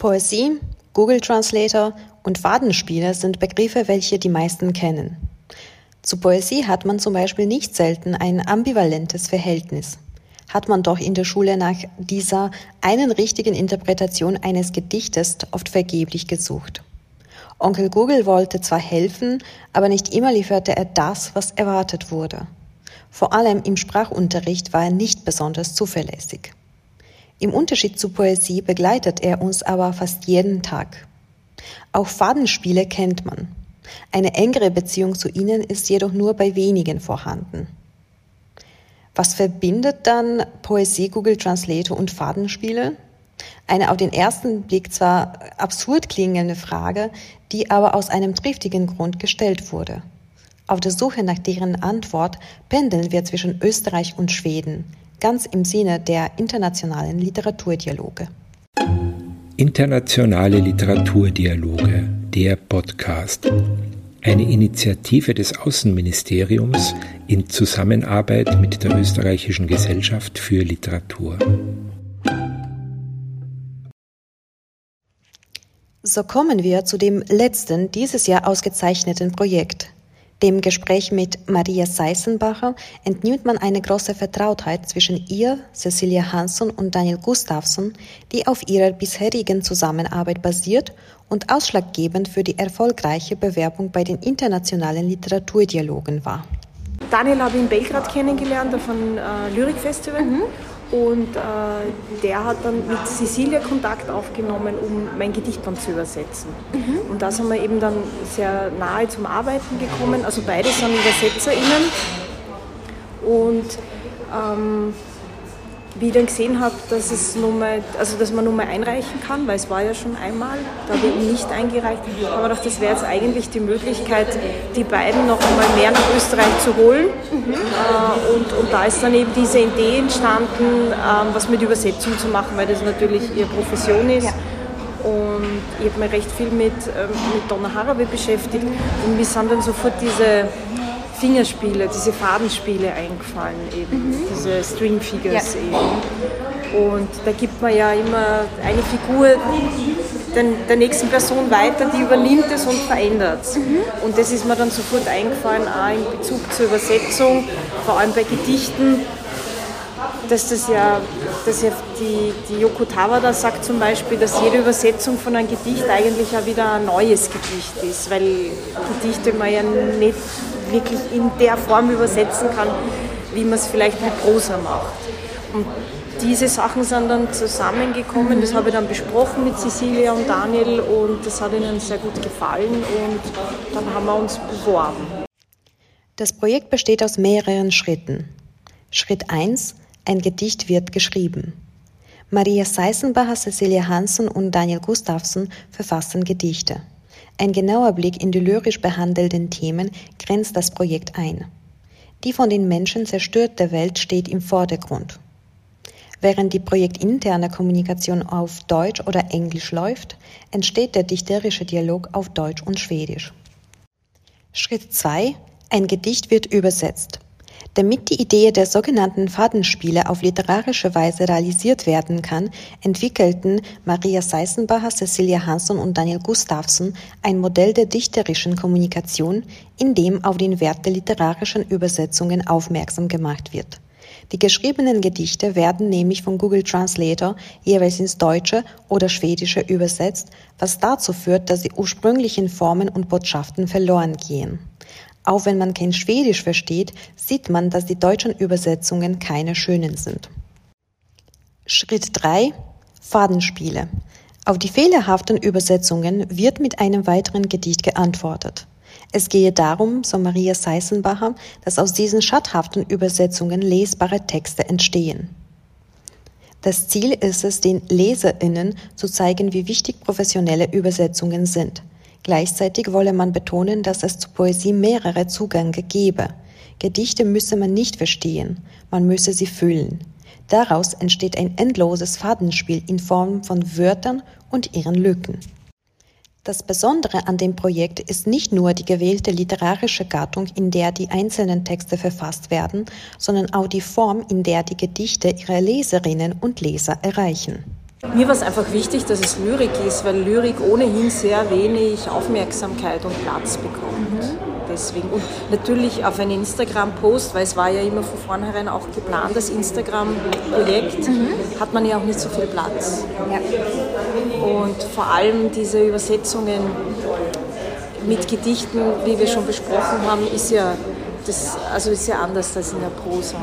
Poesie, Google Translator und Fadenspieler sind Begriffe, welche die meisten kennen. Zu Poesie hat man zum Beispiel nicht selten ein ambivalentes Verhältnis. Hat man doch in der Schule nach dieser einen richtigen Interpretation eines Gedichtes oft vergeblich gesucht. Onkel Google wollte zwar helfen, aber nicht immer lieferte er das, was erwartet wurde. Vor allem im Sprachunterricht war er nicht besonders zuverlässig. Im Unterschied zu Poesie begleitet er uns aber fast jeden Tag. Auch Fadenspiele kennt man. Eine engere Beziehung zu ihnen ist jedoch nur bei wenigen vorhanden. Was verbindet dann Poesie, Google Translator und Fadenspiele? Eine auf den ersten Blick zwar absurd klingende Frage, die aber aus einem triftigen Grund gestellt wurde. Auf der Suche nach deren Antwort pendeln wir zwischen Österreich und Schweden, ganz im Sinne der internationalen Literaturdialoge. Internationale Literaturdialoge, der Podcast. Eine Initiative des Außenministeriums in Zusammenarbeit mit der Österreichischen Gesellschaft für Literatur. So kommen wir zu dem letzten dieses Jahr ausgezeichneten Projekt, dem Gespräch mit Maria Seisenbacher entnimmt man eine große Vertrautheit zwischen ihr, Cecilia Hansson und Daniel Gustafsson, die auf ihrer bisherigen Zusammenarbeit basiert und ausschlaggebend für die erfolgreiche Bewerbung bei den internationalen Literaturdialogen war. Daniel habe ich in Belgrad kennengelernt auf einem äh, Lyrikfestival. Mhm. Und äh, der hat dann mit Cecilia Kontakt aufgenommen, um mein Gedichtband zu übersetzen. Mhm. Und da sind wir eben dann sehr nahe zum Arbeiten gekommen. Also beide sind UbersetzerInnen. Und ähm, wie ich dann gesehen habe, dass, es Nummer, also dass man Nummer einreichen kann, weil es war ja schon einmal, da habe ich ihn nicht eingereicht, aber ich das wäre jetzt eigentlich die Möglichkeit, die beiden noch einmal mehr nach Österreich zu holen. Mhm. Äh, und, und da ist dann eben diese Idee entstanden, äh, was mit Übersetzung zu machen, weil das natürlich ihre Profession ist. Ja. Und ich habe mich recht viel mit, ähm, mit Donna Haraway beschäftigt und mir sind dann sofort diese Fingerspiele, diese Fadenspiele eingefallen eben, mhm. diese String Figures ja. eben. Und da gibt man ja immer eine Figur den, der nächsten Person weiter, die übernimmt es und verändert es. Mhm. Und das ist mir dann sofort eingefallen, auch in Bezug zur Übersetzung, vor allem bei Gedichten, dass das ja, dass ja die, die Yoko Tawada sagt zum Beispiel, dass jede Übersetzung von einem Gedicht eigentlich ja wieder ein neues Gedicht ist, weil Gedichte man ja nicht wirklich in der Form übersetzen kann, wie man es vielleicht mit Prosa macht. Und diese Sachen sind dann zusammengekommen, das habe ich dann besprochen mit Cecilia und Daniel und das hat ihnen sehr gut gefallen und dann haben wir uns beworben. Das Projekt besteht aus mehreren Schritten. Schritt 1. Ein Gedicht wird geschrieben. Maria Seisenbacher, Cecilia Hansen und Daniel Gustafsson verfassen Gedichte. Ein genauer Blick in die lyrisch behandelten Themen grenzt das Projekt ein. Die von den Menschen zerstörte Welt steht im Vordergrund. Während die projektinterne Kommunikation auf Deutsch oder Englisch läuft, entsteht der dichterische Dialog auf Deutsch und Schwedisch. Schritt 2. Ein Gedicht wird übersetzt. Damit die Idee der sogenannten Fadenspiele auf literarische Weise realisiert werden kann, entwickelten Maria Seisenbacher, Cecilia Hansson und Daniel Gustafsson ein Modell der dichterischen Kommunikation, in dem auf den Wert der literarischen Übersetzungen aufmerksam gemacht wird. Die geschriebenen Gedichte werden nämlich von Google Translator jeweils ins Deutsche oder Schwedische übersetzt, was dazu führt, dass die ursprünglichen Formen und Botschaften verloren gehen. Auch wenn man kein Schwedisch versteht, sieht man, dass die deutschen Übersetzungen keine schönen sind. Schritt 3. Fadenspiele. Auf die fehlerhaften Übersetzungen wird mit einem weiteren Gedicht geantwortet. Es gehe darum, so Maria Seisenbacher, dass aus diesen schadhaften Übersetzungen lesbare Texte entstehen. Das Ziel ist es, den LeserInnen zu zeigen, wie wichtig professionelle Übersetzungen sind. Gleichzeitig wolle man betonen, dass es zur Poesie mehrere Zugänge gebe. Gedichte müsse man nicht verstehen, man müsse sie fühlen. Daraus entsteht ein endloses Fadenspiel in Form von Wörtern und ihren Lücken. Das Besondere an dem Projekt ist nicht nur die gewählte literarische Gattung, in der die einzelnen Texte verfasst werden, sondern auch die Form, in der die Gedichte ihre Leserinnen und Leser erreichen. Mir war es einfach wichtig, dass es Lyrik ist, weil Lyrik ohnehin sehr wenig Aufmerksamkeit und Platz bekommt. Mhm. Deswegen. Und natürlich auf einen Instagram-Post, weil es war ja immer von vornherein auch geplant, das Instagram-Projekt, mhm. hat man ja auch nicht so viel Platz. Ja. Und vor allem diese Übersetzungen mit Gedichten, wie wir schon besprochen haben, ist ja, das, also ist ja anders als in der Prosa.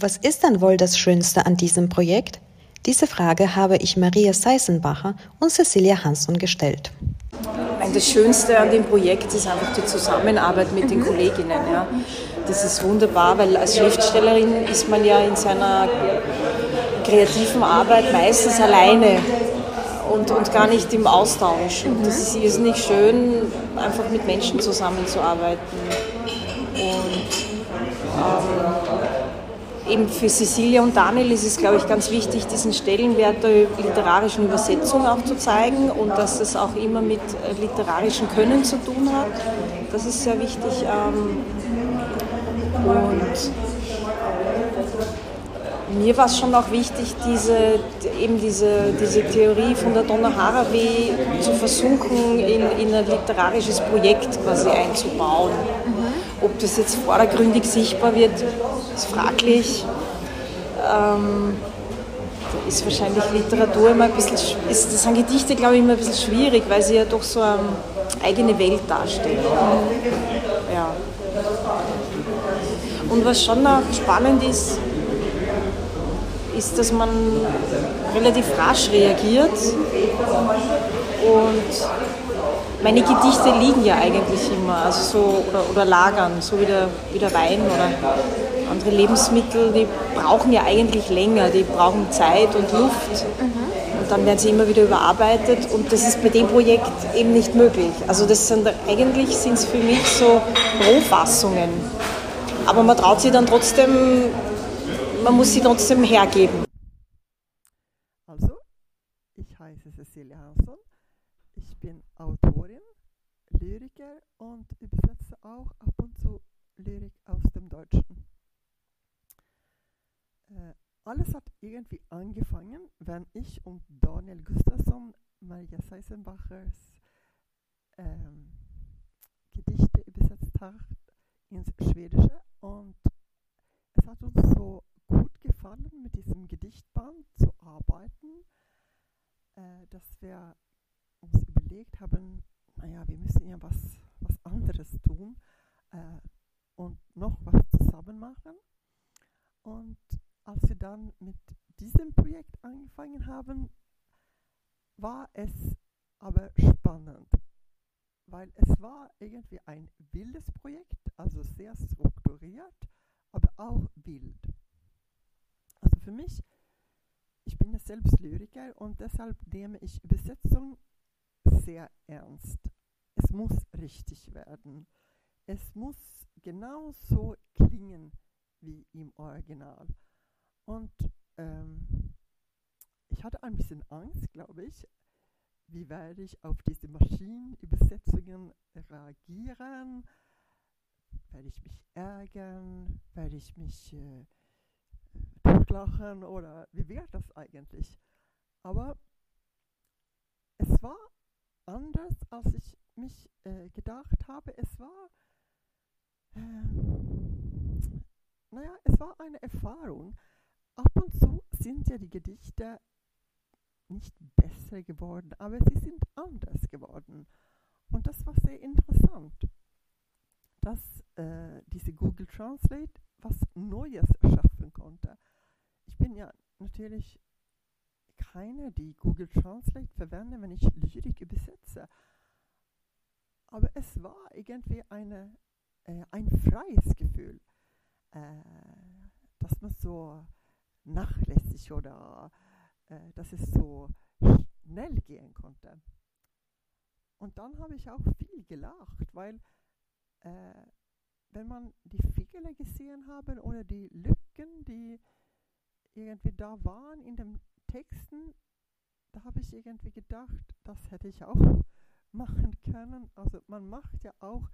Was ist dann wohl das Schönste an diesem Projekt? Diese Frage habe ich Maria Seisenbacher und Cecilia Hansson gestellt. Das Schönste an dem Projekt ist einfach die Zusammenarbeit mit den Kolleginnen. Ja. Das ist wunderbar, weil als Schriftstellerin ist man ja in seiner kreativen Arbeit meistens alleine und, und gar nicht im Austausch. Und das ist irrsinnig schön, einfach mit Menschen zusammenzuarbeiten. Und ähm, eben für Cecilia und Daniel ist es, glaube ich, ganz wichtig, diesen Stellenwert der literarischen Übersetzung auch zu zeigen und dass es auch immer mit äh, literarischem Können zu tun hat. Das ist sehr wichtig. Ähm, und mir war es schon auch wichtig, diese, eben diese, diese Theorie von der Donna Haraway zu versuchen, in, in ein literarisches Projekt quasi einzubauen. Mhm. Ob das jetzt vordergründig sichtbar wird, ist fraglich. Ähm, da ist wahrscheinlich Literatur immer ein bisschen, ist, das sind Gedichte, glaube ich, immer ein bisschen schwierig, weil sie ja doch so eine eigene Welt darstellen. Mhm. Ja. Und was schon auch spannend ist, ist, dass man relativ rasch reagiert und meine Gedichte liegen ja eigentlich immer, also so, oder, oder lagern, so wie der, wie der Wein oder andere Lebensmittel, die brauchen ja eigentlich länger, die brauchen Zeit und Luft. Mhm. Und dann werden sie immer wieder überarbeitet und das ist bei dem Projekt eben nicht möglich. Also das sind eigentlich sind es für mich so Rohfassungen. Aber man traut sich dann trotzdem man muss sie trotzdem hergeben. Also, ich heiße Cecilia Hansson. Ich bin Autorin, Lyriker und übersetze auch ab und zu Lyrik aus dem Deutschen. Äh, alles hat irgendwie angefangen, wenn ich und Daniel Gustafsson Maria Seisenbachers ähm, Gedichte übersetzt haben ins Schwedische und es hat uns so gefallen, mit diesem Gedichtband zu arbeiten, äh, dass wir uns überlegt haben, naja, wir müssen ja was, was anderes tun äh, und noch was zusammen machen. Und als wir dann mit diesem Projekt angefangen haben, war es aber spannend, weil es war irgendwie ein wildes Projekt, also sehr strukturiert, aber auch wild für mich, ich bin ja selbst Lyriker und deshalb nehme ich Übersetzung sehr ernst. Es muss richtig werden. Es muss genauso klingen wie im Original. Und ähm, ich hatte ein bisschen Angst, glaube ich, wie werde ich auf diese Maschinenübersetzungen reagieren? Werde ich mich ärgern? Werde ich mich äh, totlachen oder wie wäre das eigentlich? Aber es war anders, als ich mich äh, gedacht habe. Es war, äh, naja, es war eine Erfahrung. Ab und zu sind ja die Gedichte nicht besser geworden, aber sie sind anders geworden. Und das war sehr interessant, dass äh, diese Google Translate was Neues schaffen konnte ich bin ja natürlich keine, die Google Translate verwende, wenn ich Lyrik übersetze. Aber es war irgendwie eine, äh, ein freies Gefühl, äh, dass man so nachlässig oder äh, dass es so schnell gehen konnte. Und dann habe ich auch viel gelacht, weil äh, wenn man die Fehler gesehen habe oder die Lücken, die irgendwie da waren in den Texten, da habe ich irgendwie gedacht, das hätte ich auch machen können. Also man macht ja auch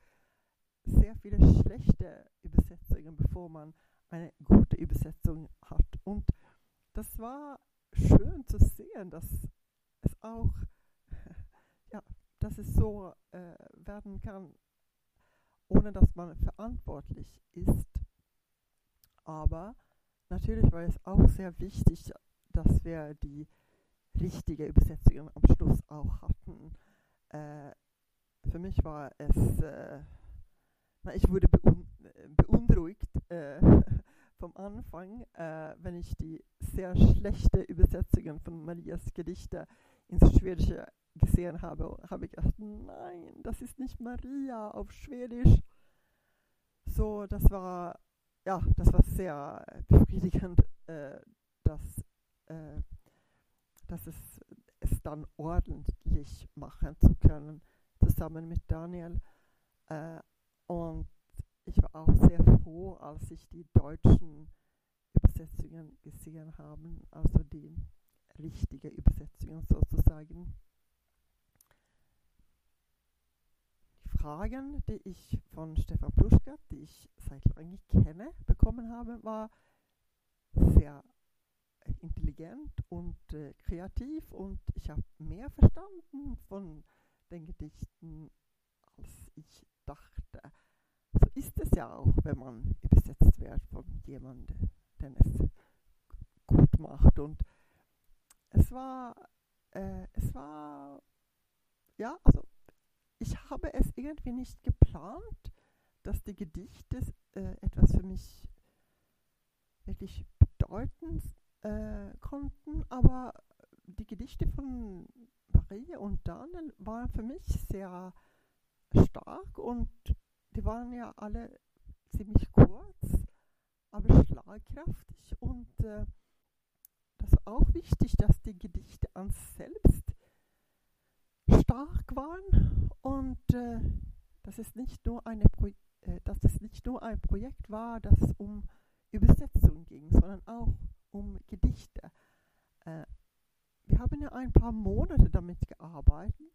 sehr viele schlechte Übersetzungen, bevor man eine gute Übersetzung hat. Und das war schön zu sehen, dass es auch, ja, dass es so äh, werden kann, ohne dass man verantwortlich ist. Aber natürlich war es auch sehr wichtig, dass wir die richtige Übersetzung am Schluss auch hatten. Äh, für mich war es, äh, na, ich wurde beun beunruhigt äh, vom Anfang, äh, wenn ich die sehr schlechte Übersetzungen von Marias Gedichte ins Schwedische gesehen habe, habe ich gedacht, nein, das ist nicht Maria auf Schwedisch. So, das war, ja, das war sehr befriedigend, äh, dass, äh, dass es, es dann ordentlich machen zu können, zusammen mit Daniel. Äh, und ich war auch sehr froh, als ich die deutschen Übersetzungen gesehen habe, also die richtige Übersetzungen sozusagen. Fragen, die ich von Stefan Pluschka, die ich seit langem kenne, bekommen habe, war sehr intelligent und äh, kreativ und ich habe mehr verstanden von den Gedichten, als ich dachte. So ist es ja auch, wenn man übersetzt wird von jemandem, der es gut macht. Und es war, äh, es war, ja, ich habe es irgendwie nicht geplant, dass die Gedichte äh, etwas für mich wirklich bedeutend äh, konnten, aber die Gedichte von Marie und Daniel waren für mich sehr stark und die waren ja alle ziemlich kurz, aber schlagkräftig. Und äh, das war auch wichtig, dass die Gedichte an selbst waren und äh, dass, es nicht nur eine äh, dass es nicht nur ein Projekt war, das um Übersetzung ging, sondern auch um Gedichte. Äh, wir haben ja ein paar Monate damit gearbeitet,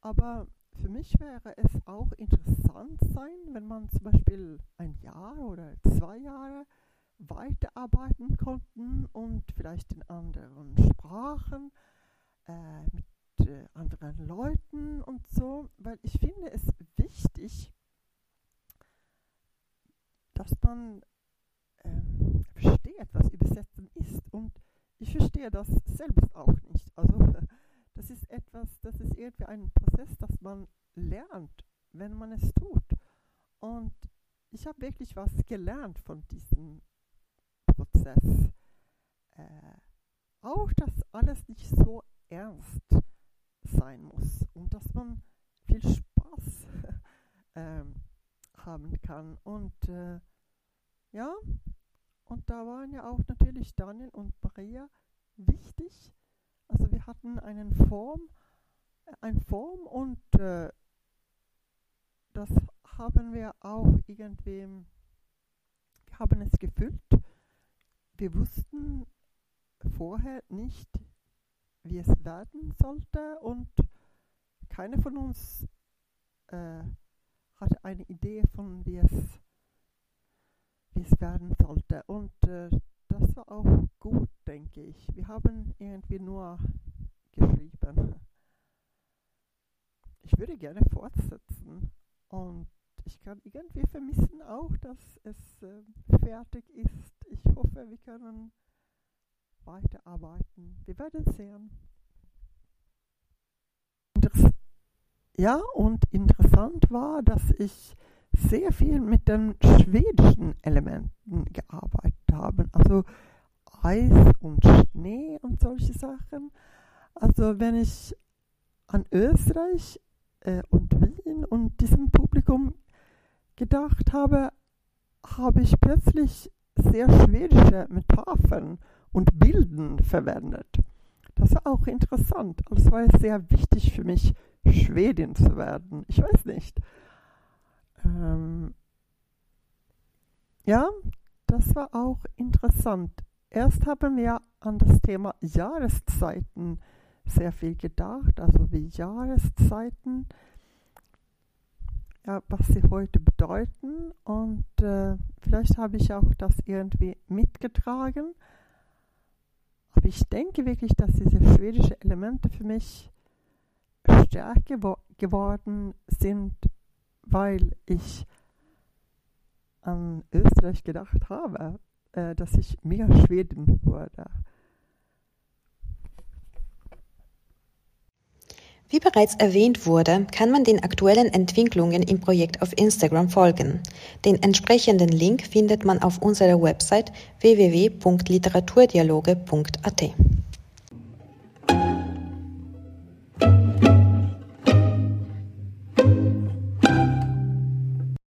aber für mich wäre es auch interessant sein, wenn man zum Beispiel ein Jahr oder zwei Jahre weiterarbeiten konnten und vielleicht in anderen Sprachen, äh, mit äh, anderen Leuten und so, weil ich finde es wichtig, dass man ähm, versteht, was Übersetzen ist. Und ich verstehe das selbst auch nicht. Also das ist etwas, das ist irgendwie ein Prozess, das man lernt, wenn man es tut. Und ich habe wirklich was gelernt von diesem Prozess. Äh, auch, dass alles nicht so ernst sein muss und dass man viel Spaß äh, haben kann. Und äh, ja, und da waren ja auch natürlich Daniel und Maria wichtig. Also wir hatten einen Form, ein Form und äh, das haben wir auch irgendwie, wir haben es gefüllt. Wir wussten vorher nicht, wie es werden sollte und keiner von uns äh, hatte eine Idee von, wie es, wie es werden sollte. Und äh, das war auch gut, denke ich. Wir haben irgendwie nur geschrieben. Ich würde gerne fortsetzen und ich kann irgendwie vermissen auch, dass es äh, fertig ist. Ich hoffe, wir können weiterarbeiten. Wir werden sehen. Ja, und interessant war, dass ich sehr viel mit den schwedischen Elementen gearbeitet habe. Also Eis und Schnee und solche Sachen. Also wenn ich an Österreich äh, und Wien und diesem Publikum gedacht habe, habe ich plötzlich sehr schwedische Metaphern und Bilden verwendet. Das war auch interessant. Also es war sehr wichtig für mich, Schwedin zu werden. Ich weiß nicht. Ähm ja, das war auch interessant. Erst haben wir an das Thema Jahreszeiten sehr viel gedacht, also wie Jahreszeiten, ja, was sie heute bedeuten. Und äh, vielleicht habe ich auch das irgendwie mitgetragen. Aber ich denke wirklich, dass diese schwedischen Elemente für mich stärker geworden sind, weil ich an Österreich gedacht habe, äh, dass ich mehr Schweden wurde. Wie bereits erwähnt wurde, kann man den aktuellen Entwicklungen im Projekt auf Instagram folgen. Den entsprechenden Link findet man auf unserer Website www.literaturdialoge.at.